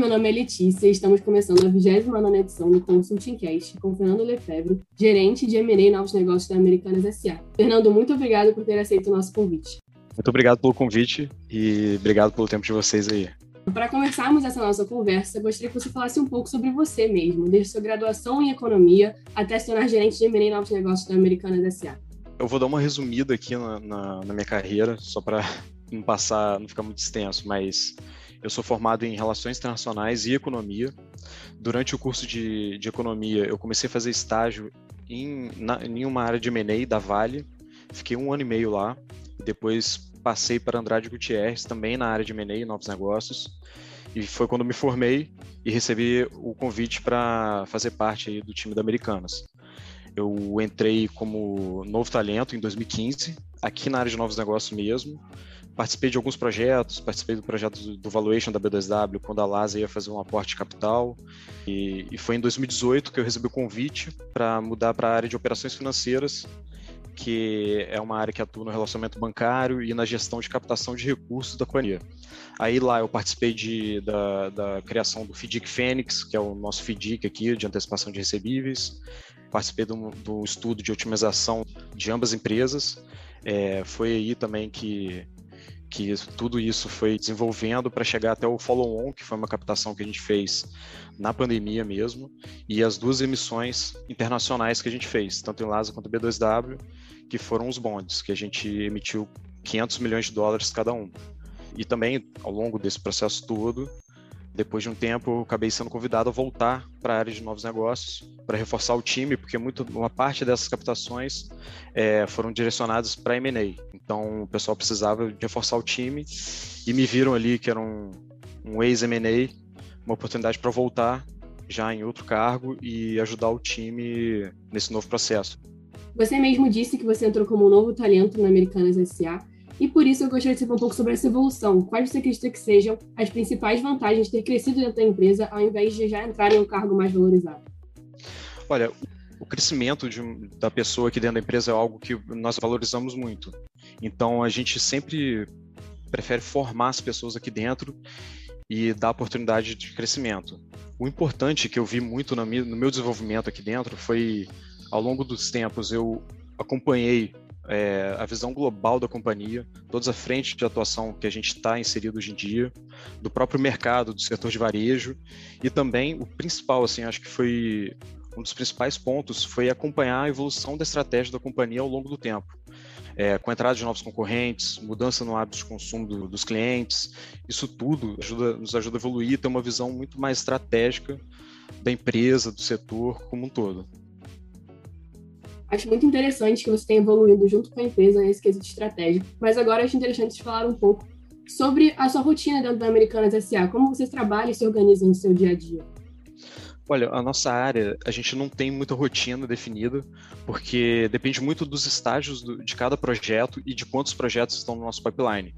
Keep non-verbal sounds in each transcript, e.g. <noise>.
meu nome é Letícia e estamos começando a 29 edição do Consulting Cast com Fernando Lefebvre, gerente de M&A e Novos Negócios da Americanas S.A. Fernando, muito obrigado por ter aceito o nosso convite. Muito obrigado pelo convite e obrigado pelo tempo de vocês aí. Para começarmos essa nossa conversa, gostaria que você falasse um pouco sobre você mesmo, desde sua graduação em economia até se tornar gerente de M&A e Novos Negócios da Americanas S.A. Eu vou dar uma resumida aqui na, na, na minha carreira, só para não passar, não ficar muito extenso, mas eu sou formado em Relações Internacionais e Economia. Durante o curso de, de Economia, eu comecei a fazer estágio em, na, em uma área de M&A da Vale. Fiquei um ano e meio lá. Depois passei para Andrade Gutierrez, também na área de M&A e Novos Negócios. E foi quando me formei e recebi o convite para fazer parte do time da Americanas. Eu entrei como novo talento em 2015, aqui na área de novos negócios mesmo. Participei de alguns projetos, participei do projeto do Valuation da B2W, quando a LASA ia fazer um aporte de capital. E, e foi em 2018 que eu recebi o convite para mudar para a área de operações financeiras, que é uma área que atua no relacionamento bancário e na gestão de captação de recursos da companhia. Aí lá eu participei de, da, da criação do FIDIC Fênix, que é o nosso FIDIC aqui, de antecipação de recebíveis. Participei do, do estudo de otimização de ambas empresas. É, foi aí também que que tudo isso foi desenvolvendo para chegar até o follow-on, que foi uma captação que a gente fez na pandemia mesmo, e as duas emissões internacionais que a gente fez, tanto em LASA quanto B2W, que foram os bonds, que a gente emitiu 500 milhões de dólares cada um. E também, ao longo desse processo todo, depois de um tempo, eu acabei sendo convidado a voltar para a área de novos negócios, para reforçar o time, porque muito, uma parte dessas captações é, foram direcionadas para M&A. Então, o pessoal precisava reforçar o time e me viram ali que era um, um ex-M&A, uma oportunidade para voltar já em outro cargo e ajudar o time nesse novo processo. Você mesmo disse que você entrou como um novo talento na Americanas SA e por isso eu gostaria de saber um pouco sobre essa evolução. Quais você acredita que sejam as principais vantagens de ter crescido dentro da empresa ao invés de já entrar em um cargo mais valorizado? Olha, o crescimento de, da pessoa aqui dentro da empresa é algo que nós valorizamos muito. Então a gente sempre prefere formar as pessoas aqui dentro e dar oportunidade de crescimento. O importante que eu vi muito no meu desenvolvimento aqui dentro foi, ao longo dos tempos, eu acompanhei é, a visão global da companhia, todas a frente de atuação que a gente está inserido hoje em dia, do próprio mercado, do setor de varejo, e também o principal, assim, acho que foi um dos principais pontos, foi acompanhar a evolução da estratégia da companhia ao longo do tempo. É, com a entrada de novos concorrentes, mudança no hábito de consumo do, dos clientes, isso tudo ajuda, nos ajuda a evoluir, ter uma visão muito mais estratégica da empresa, do setor como um todo. Acho muito interessante que você tenha evoluído junto com a empresa nesse quesito estratégico. Mas agora acho interessante te falar um pouco sobre a sua rotina dentro da Americanas SA. Como vocês trabalham e se organizam no seu dia a dia? Olha, a nossa área, a gente não tem muita rotina definida, porque depende muito dos estágios do, de cada projeto e de quantos projetos estão no nosso pipeline.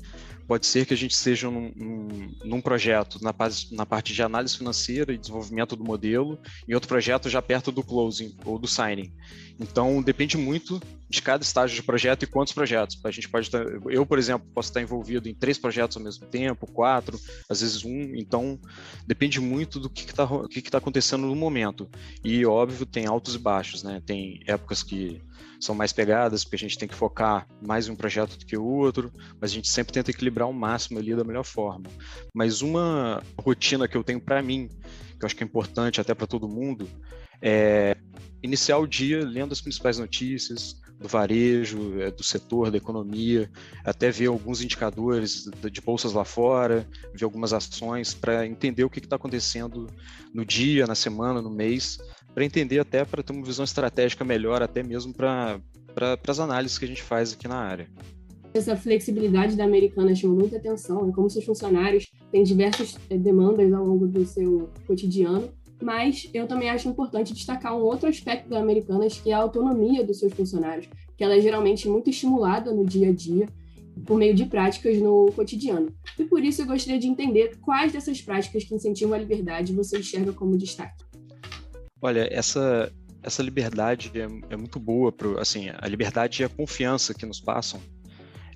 Pode ser que a gente esteja num, num, num projeto na, na, parte de análise financeira e desenvolvimento do modelo, e outro projeto já perto do closing ou do signing. Então, depende muito de cada estágio de projeto e quantos projetos. A gente pode estar, eu, por exemplo, posso estar envolvido em três projetos ao mesmo tempo, quatro, às vezes um. Então, depende muito do que está que que tá acontecendo no momento. E, óbvio, tem altos e baixos, né? Tem épocas que são mais pegadas, porque a gente tem que focar mais em um projeto do que o outro, mas a gente sempre tenta equilibrar o máximo ali da melhor forma. Mas uma rotina que eu tenho para mim, que eu acho que é importante até para todo mundo, é iniciar o dia lendo as principais notícias do varejo, é, do setor, da economia, até ver alguns indicadores de bolsas lá fora, ver algumas ações para entender o que está acontecendo no dia, na semana, no mês, para entender até para ter uma visão estratégica melhor, até mesmo para pra, as análises que a gente faz aqui na área. Essa flexibilidade da Americana chamou muita atenção, né? como seus funcionários têm diversas eh, demandas ao longo do seu cotidiano, mas eu também acho importante destacar um outro aspecto da Americanas, que é a autonomia dos seus funcionários, que ela é geralmente muito estimulada no dia a dia, por meio de práticas no cotidiano. E por isso eu gostaria de entender quais dessas práticas que incentivam a liberdade você enxerga como destaque. Olha, essa, essa liberdade é, é muito boa, pro, assim, a liberdade e a confiança que nos passam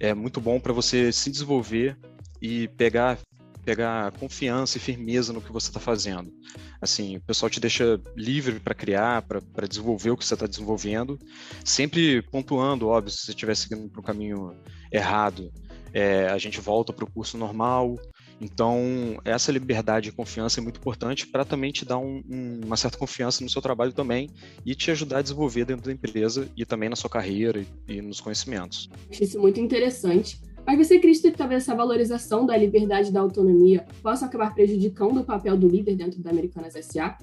é muito bom para você se desenvolver e pegar pegar confiança e firmeza no que você está fazendo. Assim, o pessoal te deixa livre para criar, para desenvolver o que você está desenvolvendo, sempre pontuando, óbvio, se você estiver seguindo para o caminho errado, é, a gente volta para o curso normal. Então, essa liberdade e confiança é muito importante para também te dar um, um, uma certa confiança no seu trabalho também e te ajudar a desenvolver dentro da empresa e também na sua carreira e, e nos conhecimentos. Acho isso muito interessante. Mas você acredita que talvez essa valorização da liberdade e da autonomia possa acabar prejudicando o papel do líder dentro da Americanas SA?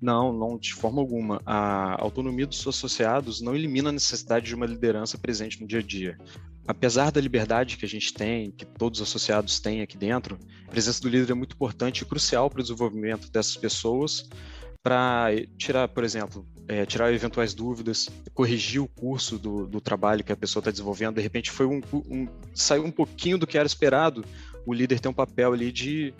Não, não, de forma alguma. A autonomia dos seus associados não elimina a necessidade de uma liderança presente no dia a dia apesar da liberdade que a gente tem, que todos os associados têm aqui dentro, a presença do líder é muito importante e crucial para o desenvolvimento dessas pessoas, para tirar, por exemplo, é, tirar eventuais dúvidas, corrigir o curso do, do trabalho que a pessoa está desenvolvendo. De repente, foi um, um, saiu um pouquinho do que era esperado. O líder tem um papel ali de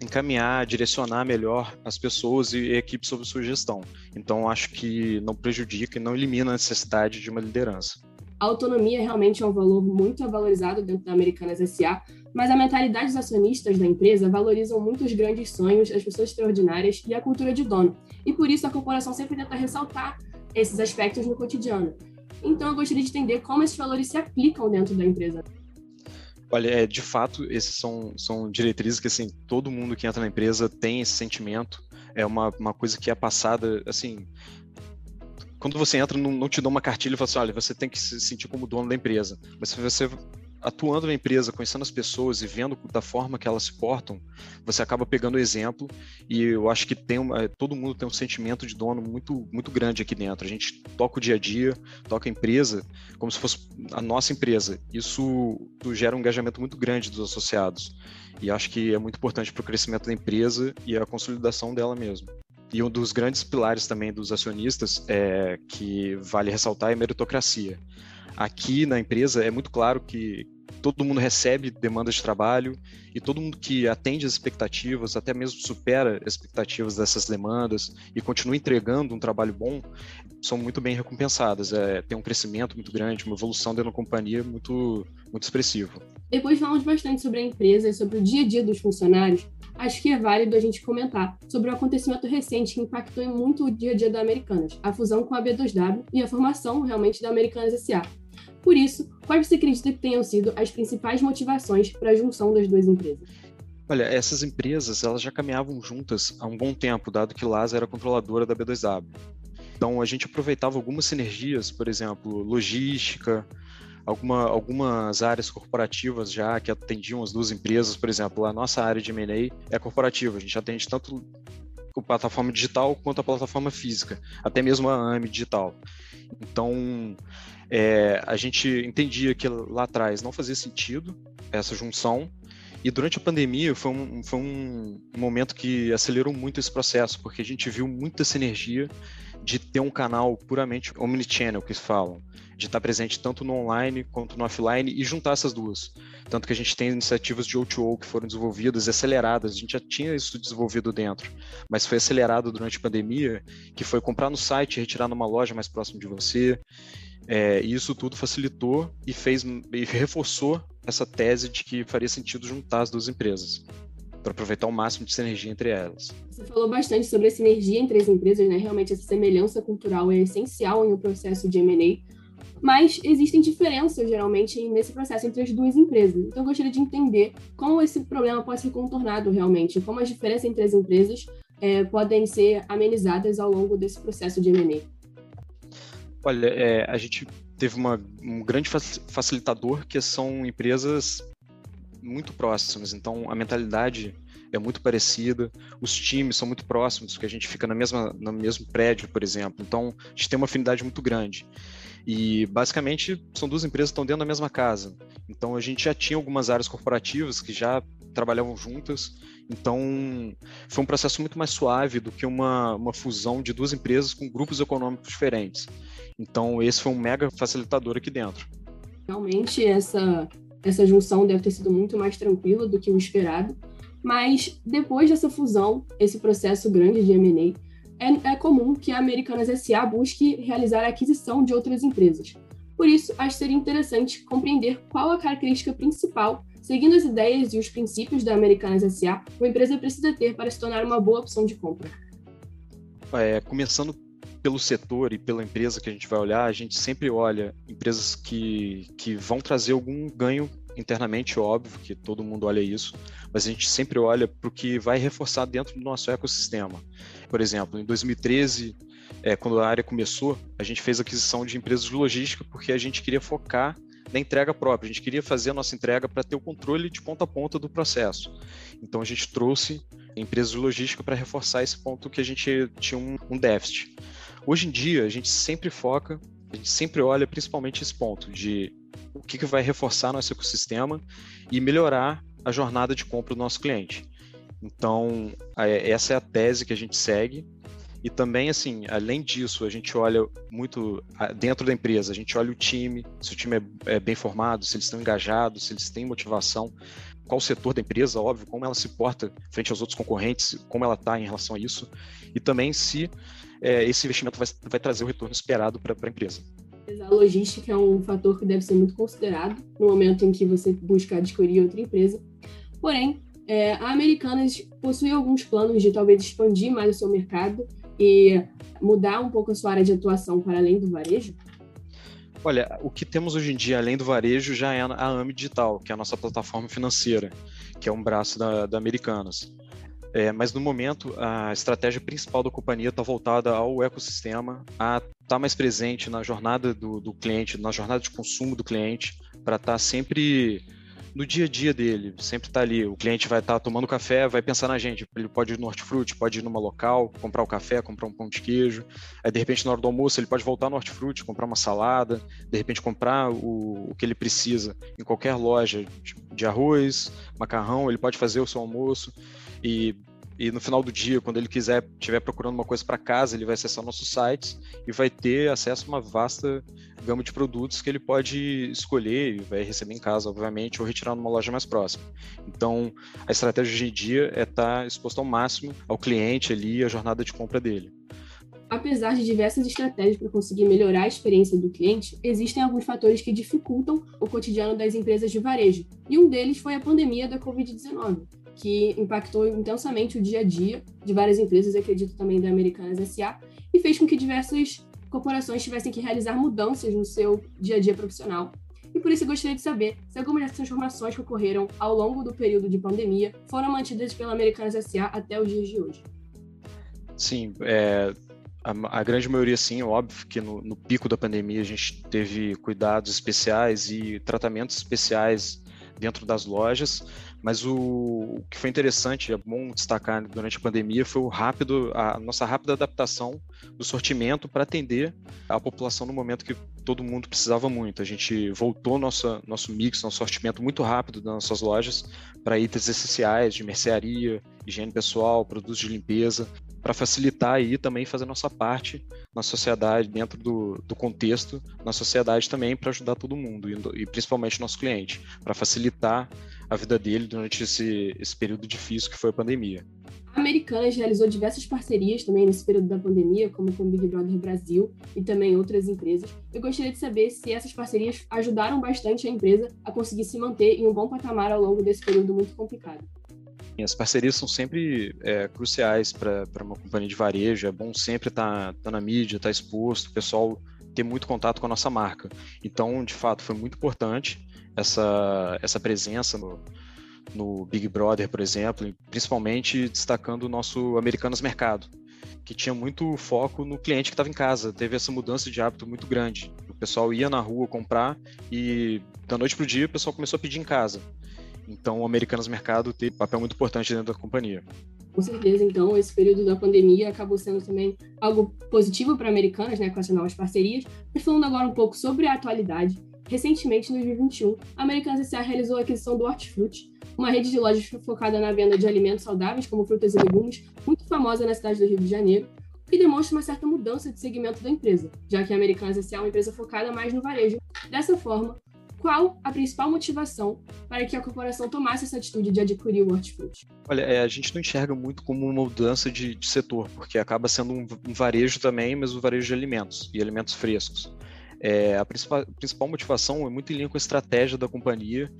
encaminhar, direcionar melhor as pessoas e a equipe sob sua gestão. Então, acho que não prejudica e não elimina a necessidade de uma liderança. A autonomia realmente é um valor muito valorizado dentro da Americanas SA, mas a mentalidade dos acionistas da empresa valorizam muito os grandes sonhos, as pessoas extraordinárias e a cultura de dono. E por isso a corporação sempre tenta ressaltar esses aspectos no cotidiano. Então eu gostaria de entender como esses valores se aplicam dentro da empresa. Olha, é, de fato, esses são, são diretrizes que assim todo mundo que entra na empresa tem esse sentimento. É uma, uma coisa que é passada, assim, quando você entra, não, não te dá uma cartilha e fala assim, olha, você tem que se sentir como dono da empresa. Mas se você atuando na empresa, conhecendo as pessoas e vendo da forma que elas se portam, você acaba pegando o exemplo e eu acho que tem todo mundo tem um sentimento de dono muito muito grande aqui dentro. A gente toca o dia a dia, toca a empresa como se fosse a nossa empresa. Isso gera um engajamento muito grande dos associados e acho que é muito importante para o crescimento da empresa e a consolidação dela mesmo. E um dos grandes pilares também dos acionistas é que vale ressaltar é a meritocracia. Aqui na empresa é muito claro que todo mundo recebe demandas de trabalho e todo mundo que atende as expectativas, até mesmo supera as expectativas dessas demandas e continua entregando um trabalho bom, são muito bem recompensadas. É, tem um crescimento muito grande, uma evolução dentro da companhia muito, muito expressivo. Depois falamos bastante sobre a empresa e sobre o dia a dia dos funcionários, acho que é válido a gente comentar sobre um acontecimento recente que impactou muito o dia a dia da Americanas, a fusão com a B2W e a formação realmente da Americanas SA. Por isso, quais você acredita que tenham sido as principais motivações para a junção das duas empresas? Olha, essas empresas elas já caminhavam juntas há um bom tempo, dado que Lasa era controladora da B2W. Então a gente aproveitava algumas sinergias, por exemplo, logística, alguma, algumas áreas corporativas já que atendiam as duas empresas, por exemplo, a nossa área de M&A é corporativa, a gente atende tanto a plataforma digital quanto a plataforma física, até mesmo a AME digital. Então, é, a gente entendia que lá atrás não fazia sentido essa junção, e durante a pandemia foi um, foi um momento que acelerou muito esse processo, porque a gente viu muita sinergia de ter um canal puramente omnichannel, que falam, de estar presente tanto no online quanto no offline e juntar essas duas. Tanto que a gente tem iniciativas de O2O que foram desenvolvidas e aceleradas, a gente já tinha isso desenvolvido dentro, mas foi acelerado durante a pandemia, que foi comprar no site e retirar numa loja mais próxima de você. É, e isso tudo facilitou e fez e reforçou essa tese de que faria sentido juntar as duas empresas para aproveitar o máximo de sinergia entre elas. Você falou bastante sobre a sinergia entre as empresas, né? Realmente essa semelhança cultural é essencial em um processo de M&A, mas existem diferenças geralmente nesse processo entre as duas empresas. Então eu gostaria de entender como esse problema pode ser contornado realmente, como as diferenças entre as empresas é, podem ser amenizadas ao longo desse processo de M&A. Olha, é, a gente teve uma, um grande facilitador que são empresas muito próximas, então a mentalidade é muito parecida, os times são muito próximos, porque a gente fica na mesma, no mesmo prédio, por exemplo, então a gente tem uma afinidade muito grande. E basicamente são duas empresas que estão dentro da mesma casa. Então a gente já tinha algumas áreas corporativas que já trabalhavam juntas. Então foi um processo muito mais suave do que uma, uma fusão de duas empresas com grupos econômicos diferentes. Então esse foi um mega facilitador aqui dentro. Realmente essa essa junção deve ter sido muito mais tranquila do que o esperado. Mas depois dessa fusão, esse processo grande de M&A, é, é comum que a Americanas SA busque realizar a aquisição de outras empresas. Por isso, acho que seria interessante compreender qual a característica principal Seguindo as ideias e os princípios da Americanas SA, uma empresa precisa ter para se tornar uma boa opção de compra? É, começando pelo setor e pela empresa que a gente vai olhar, a gente sempre olha empresas que, que vão trazer algum ganho internamente, óbvio que todo mundo olha isso, mas a gente sempre olha para o que vai reforçar dentro do nosso ecossistema. Por exemplo, em 2013, é, quando a área começou, a gente fez aquisição de empresas de logística porque a gente queria focar na entrega própria, a gente queria fazer a nossa entrega para ter o controle de ponta a ponta do processo. Então a gente trouxe empresas de logística para reforçar esse ponto que a gente tinha um, um déficit. Hoje em dia, a gente sempre foca, a gente sempre olha principalmente esse ponto de o que, que vai reforçar nosso ecossistema e melhorar a jornada de compra do nosso cliente. Então, essa é a tese que a gente segue. E também, assim, além disso, a gente olha muito dentro da empresa, a gente olha o time, se o time é, é bem formado, se eles estão engajados, se eles têm motivação, qual o setor da empresa, óbvio, como ela se porta frente aos outros concorrentes, como ela está em relação a isso, e também se é, esse investimento vai, vai trazer o retorno esperado para a empresa. A logística é um fator que deve ser muito considerado no momento em que você busca adquirir outra empresa. Porém, é, a Americanas possui alguns planos de talvez expandir mais o seu mercado e mudar um pouco a sua área de atuação para além do varejo? Olha, o que temos hoje em dia, além do varejo, já é a AMI Digital, que é a nossa plataforma financeira, que é um braço da, da Americanas. É, mas no momento, a estratégia principal da companhia está voltada ao ecossistema, a estar tá mais presente na jornada do, do cliente, na jornada de consumo do cliente, para estar tá sempre no dia a dia dele, sempre está ali. O cliente vai estar tá tomando café, vai pensar na gente. Ele pode ir no hortifruti, pode ir numa local, comprar o café, comprar um pão de queijo. Aí, de repente, na hora do almoço, ele pode voltar no hortifruti, comprar uma salada, de repente, comprar o, o que ele precisa em qualquer loja de arroz, macarrão. Ele pode fazer o seu almoço e e no final do dia, quando ele quiser, estiver procurando uma coisa para casa, ele vai acessar nossos sites e vai ter acesso a uma vasta gama de produtos que ele pode escolher e vai receber em casa, obviamente, ou retirar numa loja mais próxima. Então, a estratégia hoje em dia é estar tá exposto ao máximo ao cliente ali, a jornada de compra dele. Apesar de diversas estratégias para conseguir melhorar a experiência do cliente, existem alguns fatores que dificultam o cotidiano das empresas de varejo, e um deles foi a pandemia da Covid-19 que impactou intensamente o dia a dia de várias empresas, acredito também da Americanas SA, e fez com que diversas corporações tivessem que realizar mudanças no seu dia a dia profissional. E por isso gostaria de saber se algumas dessas transformações que ocorreram ao longo do período de pandemia foram mantidas pela Americanas SA até os dias de hoje. Sim, é, a, a, grande maioria sim, óbvio que no, no, pico da pandemia a gente teve cuidados especiais e tratamentos especiais dentro das lojas, mas o, o, que foi interessante, é bom destacar durante a pandemia, foi o rápido, a nossa rápida adaptação do sortimento para atender a população no momento que todo mundo precisava muito. A gente voltou nossa, nosso mix, nosso sortimento muito rápido das nossas lojas para itens essenciais de mercearia, higiene pessoal, produtos de limpeza, para facilitar aí também fazer nossa parte na sociedade, dentro do, do contexto, na sociedade também, para ajudar todo mundo, e, e principalmente nosso cliente, para facilitar a vida dele durante esse, esse período difícil que foi a pandemia. A Americanas realizou diversas parcerias também nesse período da pandemia, como com o Big Brother Brasil e também outras empresas. Eu gostaria de saber se essas parcerias ajudaram bastante a empresa a conseguir se manter em um bom patamar ao longo desse período muito complicado. As parcerias são sempre é, cruciais para uma companhia de varejo. É bom sempre estar tá, tá na mídia, estar tá exposto, o pessoal ter muito contato com a nossa marca. Então, de fato, foi muito importante essa, essa presença no, no Big Brother, por exemplo, principalmente destacando o nosso Americanas Mercado, que tinha muito foco no cliente que estava em casa. Teve essa mudança de hábito muito grande. O pessoal ia na rua comprar e da noite para o dia o pessoal começou a pedir em casa. Então, o Americanas Mercado teve um papel muito importante dentro da companhia. Com certeza, então, esse período da pandemia acabou sendo também algo positivo para Americanas, né, com essas novas parcerias. Mas falando agora um pouco sobre a atualidade, recentemente, em 2021, a Americanas S.A. realizou a aquisição do Hortifruti, uma rede de lojas focada na venda de alimentos saudáveis, como frutas e legumes, muito famosa na cidade do Rio de Janeiro, que demonstra uma certa mudança de segmento da empresa, já que a Americanas S.A. é uma empresa focada mais no varejo. Dessa forma, qual a principal motivação para que a corporação tomasse essa atitude de adquirir o hortifruti? Olha, é, a gente não enxerga muito como uma mudança de, de setor, porque acaba sendo um, um, varejo também, mas um varejo de alimentos e alimentos frescos. É, a principal, principal motivação é muito em linha com a estratégia da companhia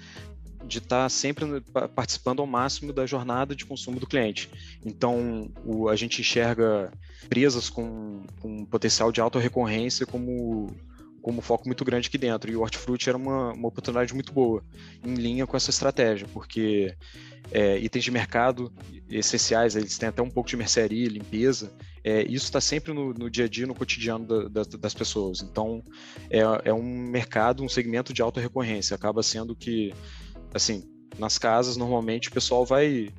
de estar tá sempre participando ao máximo da jornada de consumo do cliente. Então, o, a gente enxerga empresas com, com potencial de alta recorrência como como foco muito grande aqui dentro. E o Hortifruti era uma, uma oportunidade muito boa, em linha com essa estratégia, porque é, itens de mercado essenciais, eles têm até um pouco de mercearia, limpeza, é, isso está sempre no, no, dia a dia, no cotidiano da, da, das pessoas. Então, é, é um mercado, um segmento de alta recorrência. Acaba sendo que, assim, nas casas, normalmente o pessoal vai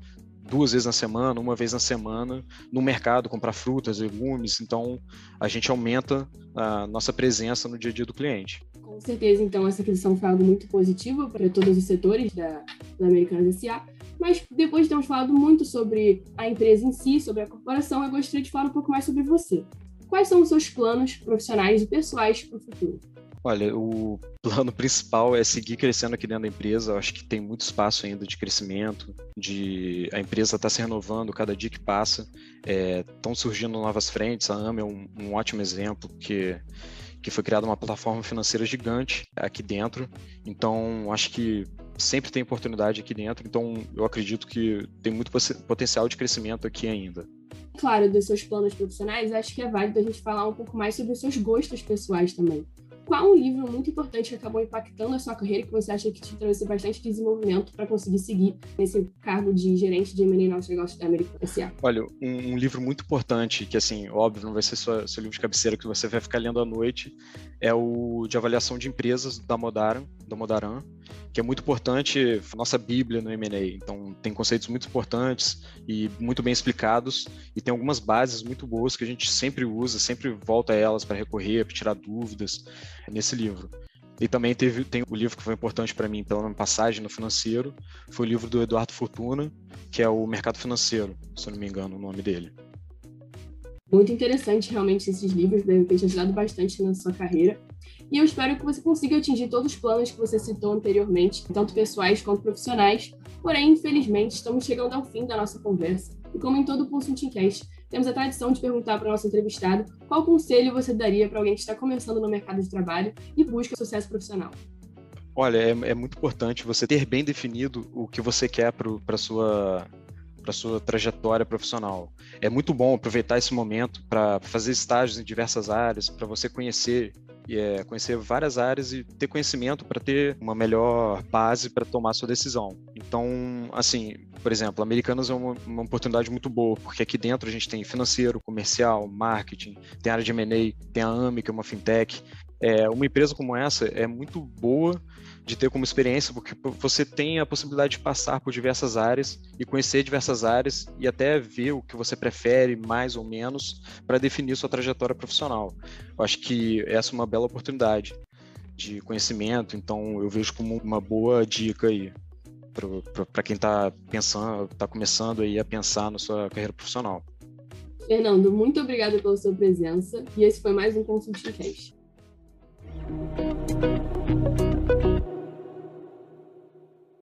duas vezes na semana, uma vez na semana, no mercado comprar frutas, legumes. Então, a gente aumenta a nossa presença no dia a dia do cliente. Com certeza, então, essa aquisição foi algo muito positivo para todos os setores da, da Americanas S.A. Mas depois de termos falado muito sobre a empresa em si, sobre a corporação, eu gostaria de falar um pouco mais sobre você. Quais são os seus planos profissionais e pessoais para o futuro? Olha, o <laughs> plano principal é seguir crescendo aqui dentro da empresa. Eu acho que tem muito espaço ainda de crescimento, de a empresa está se renovando cada dia que passa. Estão é, surgindo novas frentes. A AMA é um, um ótimo exemplo que que foi criada uma plataforma financeira gigante aqui dentro. Então, acho que sempre tem oportunidade aqui dentro. Então, eu acredito que tem muito potencial de crescimento aqui ainda. Claro, dos seus planos profissionais, acho que é válido a gente falar um pouco mais sobre os seus gostos pessoais também qual um livro muito importante que acabou impactando a sua carreira que você acha que te trouxe bastante desenvolvimento para conseguir seguir nesse cargo de gerente de M&A Novos Negócios da América S.A.? Olha, um, um, livro muito importante, que assim, óbvio, não vai ser sua, seu livro de cabeceira que você vai ficar lendo à noite, é o de avaliação de empresas da Modaran, da Modaran, que é muito importante, nossa bíblia no M&A. Então, tem conceitos muito importantes e muito bem explicados e tem algumas bases muito boas que a gente sempre usa, sempre volta a elas para recorrer, para tirar dúvidas nesse livro. E também teve, tem o livro que foi importante para mim pela minha passagem no financeiro, foi o livro do Eduardo Fortuna, que é o Mercado Financeiro, se eu não me engano o nome dele. Muito interessante realmente esses livros, devem ter te ajudado bastante na sua carreira. E eu espero que você consiga atingir todos os planos que você citou anteriormente, tanto pessoais quanto profissionais. Porém, infelizmente, estamos chegando ao fim da nossa conversa. E como em todo o Pulso Teamcast, temos a tradição de perguntar para o nosso entrevistado qual conselho você daria para alguém que está começando no mercado de trabalho e busca sucesso profissional. Olha, é, é muito importante você ter bem definido o que você quer para a sua para sua trajetória profissional. É muito bom aproveitar esse momento para fazer estágios em diversas áreas, para você conhecer é, conhecer várias áreas e ter conhecimento para ter uma melhor base para tomar sua decisão. Então, assim, por exemplo, Americanas é uma, uma, oportunidade muito boa, porque aqui dentro a gente tem financeiro, comercial, marketing, tem área de M&A, tem a AMI, que é uma fintech. É, uma empresa como essa é muito boa de ter como experiência, porque você tem a possibilidade de passar por diversas áreas e conhecer diversas áreas e até ver o que você prefere mais ou menos para definir sua trajetória profissional. Eu acho que essa é uma bela oportunidade de conhecimento, então eu vejo como uma boa dica aí para quem está pensando, está começando aí a pensar na sua carreira profissional. Fernando, muito obrigada pela sua presença e esse foi mais um Consulting Cast. Música